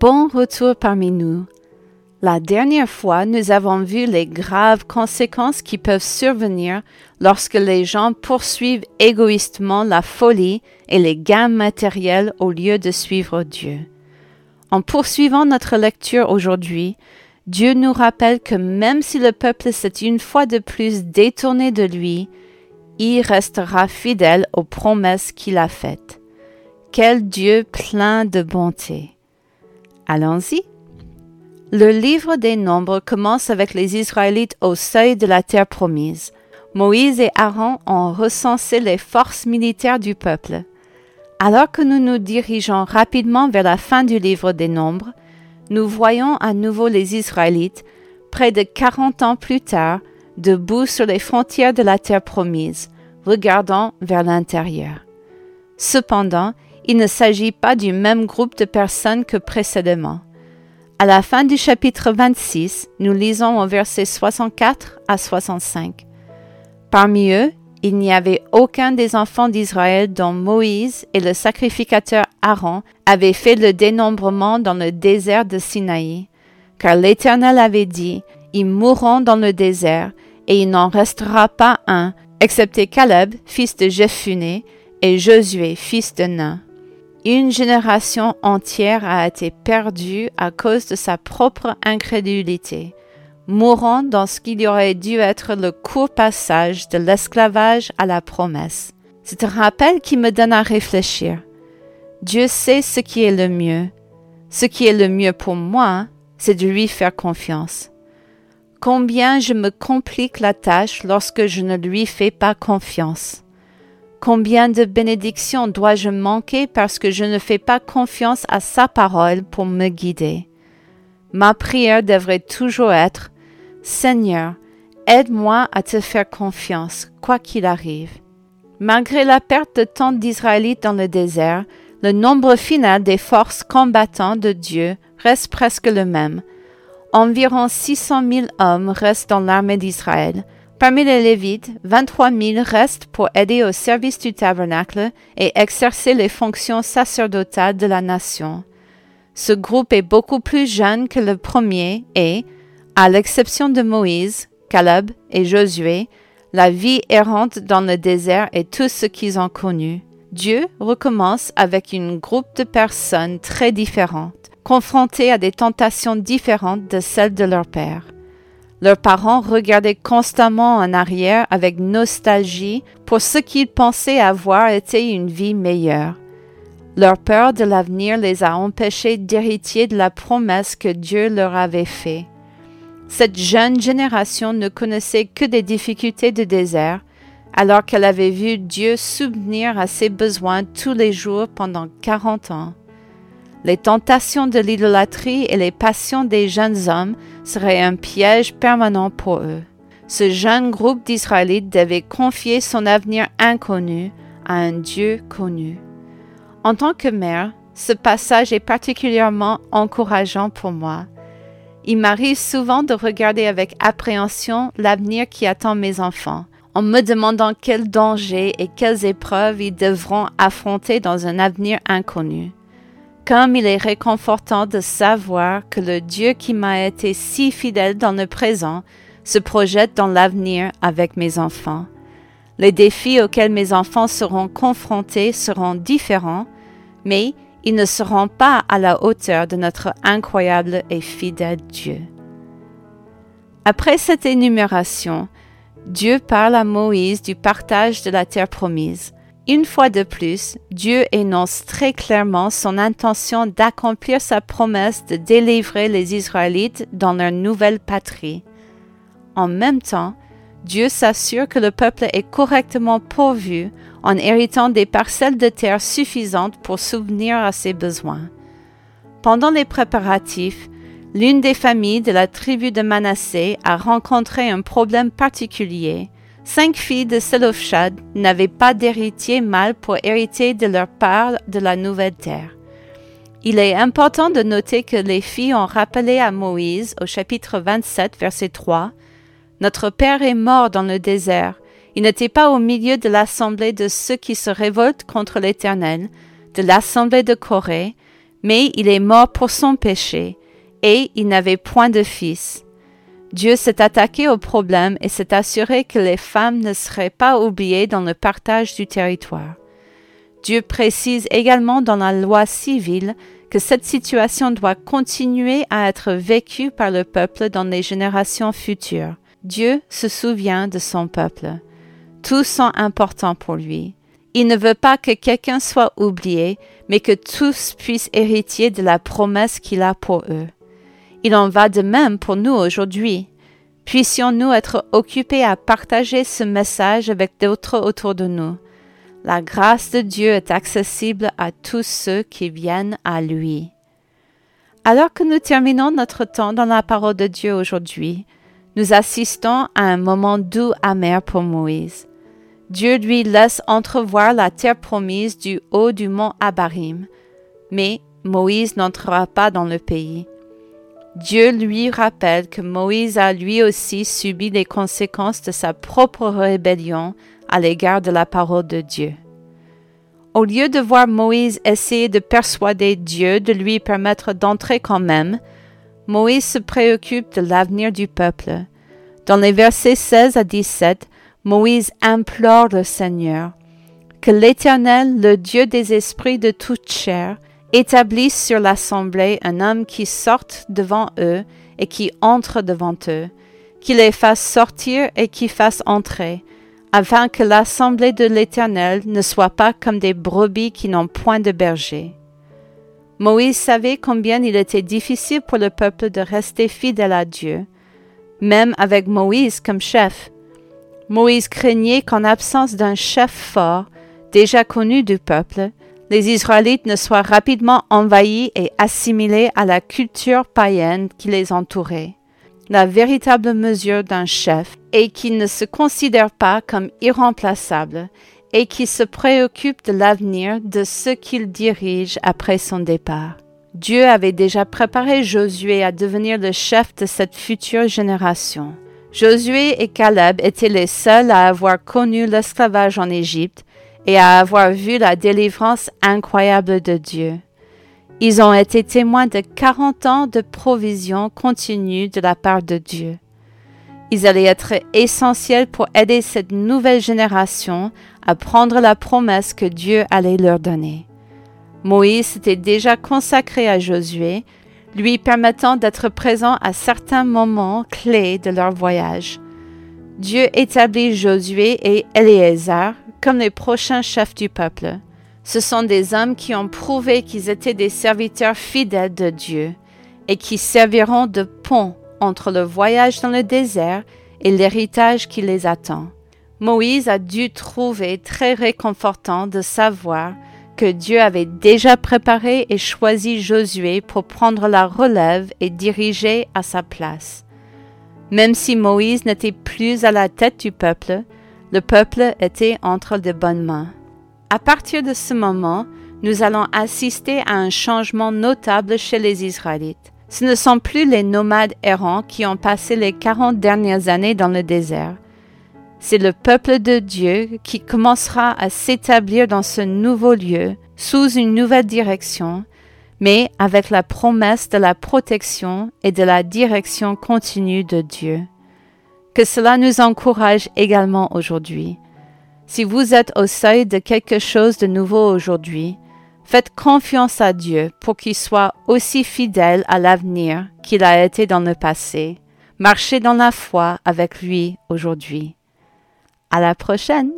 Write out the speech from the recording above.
Bon retour parmi nous. La dernière fois, nous avons vu les graves conséquences qui peuvent survenir lorsque les gens poursuivent égoïstement la folie et les gains matériels au lieu de suivre Dieu. En poursuivant notre lecture aujourd'hui, Dieu nous rappelle que même si le peuple s'est une fois de plus détourné de lui, il restera fidèle aux promesses qu'il a faites. Quel Dieu plein de bonté. Allons-y. Le livre des Nombres commence avec les Israélites au seuil de la terre promise. Moïse et Aaron ont recensé les forces militaires du peuple. Alors que nous nous dirigeons rapidement vers la fin du livre des Nombres, nous voyons à nouveau les Israélites, près de quarante ans plus tard, debout sur les frontières de la terre promise, regardant vers l'intérieur. Cependant, il ne s'agit pas du même groupe de personnes que précédemment. À la fin du chapitre 26, nous lisons au verset 64 à 65. Parmi eux, il n'y avait aucun des enfants d'Israël dont Moïse et le sacrificateur Aaron avaient fait le dénombrement dans le désert de Sinaï, car l'Éternel avait dit, Ils mourront dans le désert, et il n'en restera pas un, excepté Caleb, fils de Jephuné, et Josué, fils de Nun. Une génération entière a été perdue à cause de sa propre incrédulité, mourant dans ce qui aurait dû être le court passage de l'esclavage à la promesse. C'est un rappel qui me donne à réfléchir. Dieu sait ce qui est le mieux. Ce qui est le mieux pour moi, c'est de lui faire confiance. Combien je me complique la tâche lorsque je ne lui fais pas confiance. Combien de bénédictions dois-je manquer parce que je ne fais pas confiance à sa parole pour me guider? Ma prière devrait toujours être Seigneur, aide-moi à te faire confiance, quoi qu'il arrive. Malgré la perte de tant d'Israélites dans le désert, le nombre final des forces combattantes de Dieu reste presque le même. Environ 600 000 hommes restent dans l'armée d'Israël, Parmi les Lévites, 23 000 restent pour aider au service du tabernacle et exercer les fonctions sacerdotales de la nation. Ce groupe est beaucoup plus jeune que le premier et, à l'exception de Moïse, Caleb et Josué, la vie errante dans le désert est tout ce qu'ils ont connu. Dieu recommence avec un groupe de personnes très différentes, confrontées à des tentations différentes de celles de leur père. Leurs parents regardaient constamment en arrière avec nostalgie pour ce qu'ils pensaient avoir été une vie meilleure. Leur peur de l'avenir les a empêchés d'hériter de la promesse que Dieu leur avait faite. Cette jeune génération ne connaissait que des difficultés de désert, alors qu'elle avait vu Dieu subvenir à ses besoins tous les jours pendant quarante ans les tentations de l'idolâtrie et les passions des jeunes hommes seraient un piège permanent pour eux. Ce jeune groupe d'Israélites devait confier son avenir inconnu à un Dieu connu. En tant que mère, ce passage est particulièrement encourageant pour moi. Il m'arrive souvent de regarder avec appréhension l'avenir qui attend mes enfants, en me demandant quels dangers et quelles épreuves ils devront affronter dans un avenir inconnu. Comme il est réconfortant de savoir que le Dieu qui m'a été si fidèle dans le présent se projette dans l'avenir avec mes enfants. Les défis auxquels mes enfants seront confrontés seront différents, mais ils ne seront pas à la hauteur de notre incroyable et fidèle Dieu. Après cette énumération, Dieu parle à Moïse du partage de la terre promise. Une fois de plus, Dieu énonce très clairement son intention d'accomplir sa promesse de délivrer les Israélites dans leur nouvelle patrie. En même temps, Dieu s'assure que le peuple est correctement pourvu en héritant des parcelles de terre suffisantes pour souvenir à ses besoins. Pendant les préparatifs, l'une des familles de la tribu de Manassé a rencontré un problème particulier Cinq filles de Selofshad n'avaient pas d'héritier mâle pour hériter de leur part de la nouvelle terre. Il est important de noter que les filles ont rappelé à Moïse au chapitre 27 verset 3 Notre père est mort dans le désert. Il n'était pas au milieu de l'assemblée de ceux qui se révoltent contre l'Éternel, de l'assemblée de Corée, mais il est mort pour son péché, et il n'avait point de fils. Dieu s'est attaqué au problème et s'est assuré que les femmes ne seraient pas oubliées dans le partage du territoire. Dieu précise également dans la loi civile que cette situation doit continuer à être vécue par le peuple dans les générations futures. Dieu se souvient de son peuple. Tous sont importants pour lui. Il ne veut pas que quelqu'un soit oublié, mais que tous puissent hériter de la promesse qu'il a pour eux. Il en va de même pour nous aujourd'hui. Puissions-nous être occupés à partager ce message avec d'autres autour de nous. La grâce de Dieu est accessible à tous ceux qui viennent à lui. Alors que nous terminons notre temps dans la parole de Dieu aujourd'hui, nous assistons à un moment doux amer pour Moïse. Dieu lui laisse entrevoir la terre promise du haut du mont Abarim, mais Moïse n'entrera pas dans le pays. Dieu lui rappelle que Moïse a lui aussi subi les conséquences de sa propre rébellion à l'égard de la parole de Dieu. Au lieu de voir Moïse essayer de persuader Dieu de lui permettre d'entrer quand même, Moïse se préoccupe de l'avenir du peuple. Dans les versets 16 à 17, Moïse implore le Seigneur que l'Éternel, le Dieu des esprits de toute chair, établisse sur l'assemblée un homme qui sorte devant eux et qui entre devant eux, qui les fasse sortir et qui fasse entrer, afin que l'assemblée de l'Éternel ne soit pas comme des brebis qui n'ont point de berger. Moïse savait combien il était difficile pour le peuple de rester fidèle à Dieu, même avec Moïse comme chef. Moïse craignait qu'en absence d'un chef fort, déjà connu du peuple, les Israélites ne soient rapidement envahis et assimilés à la culture païenne qui les entourait. La véritable mesure d'un chef est qu'il ne se considère pas comme irremplaçable et qui se préoccupe de l'avenir de ceux qu'il dirige après son départ. Dieu avait déjà préparé Josué à devenir le chef de cette future génération. Josué et Caleb étaient les seuls à avoir connu l'esclavage en Égypte et à avoir vu la délivrance incroyable de Dieu. Ils ont été témoins de quarante ans de provision continue de la part de Dieu. Ils allaient être essentiels pour aider cette nouvelle génération à prendre la promesse que Dieu allait leur donner. Moïse s'était déjà consacré à Josué, lui permettant d'être présent à certains moments clés de leur voyage. Dieu établit Josué et Éléazar comme les prochains chefs du peuple. Ce sont des hommes qui ont prouvé qu'ils étaient des serviteurs fidèles de Dieu et qui serviront de pont entre le voyage dans le désert et l'héritage qui les attend. Moïse a dû trouver très réconfortant de savoir que Dieu avait déjà préparé et choisi Josué pour prendre la relève et diriger à sa place. Même si Moïse n'était plus à la tête du peuple, le peuple était entre de bonnes mains. À partir de ce moment, nous allons assister à un changement notable chez les Israélites. Ce ne sont plus les nomades errants qui ont passé les quarante dernières années dans le désert. C'est le peuple de Dieu qui commencera à s'établir dans ce nouveau lieu, sous une nouvelle direction, mais avec la promesse de la protection et de la direction continue de Dieu. Que cela nous encourage également aujourd'hui. Si vous êtes au seuil de quelque chose de nouveau aujourd'hui, faites confiance à Dieu pour qu'il soit aussi fidèle à l'avenir qu'il a été dans le passé. Marchez dans la foi avec lui aujourd'hui. À la prochaine!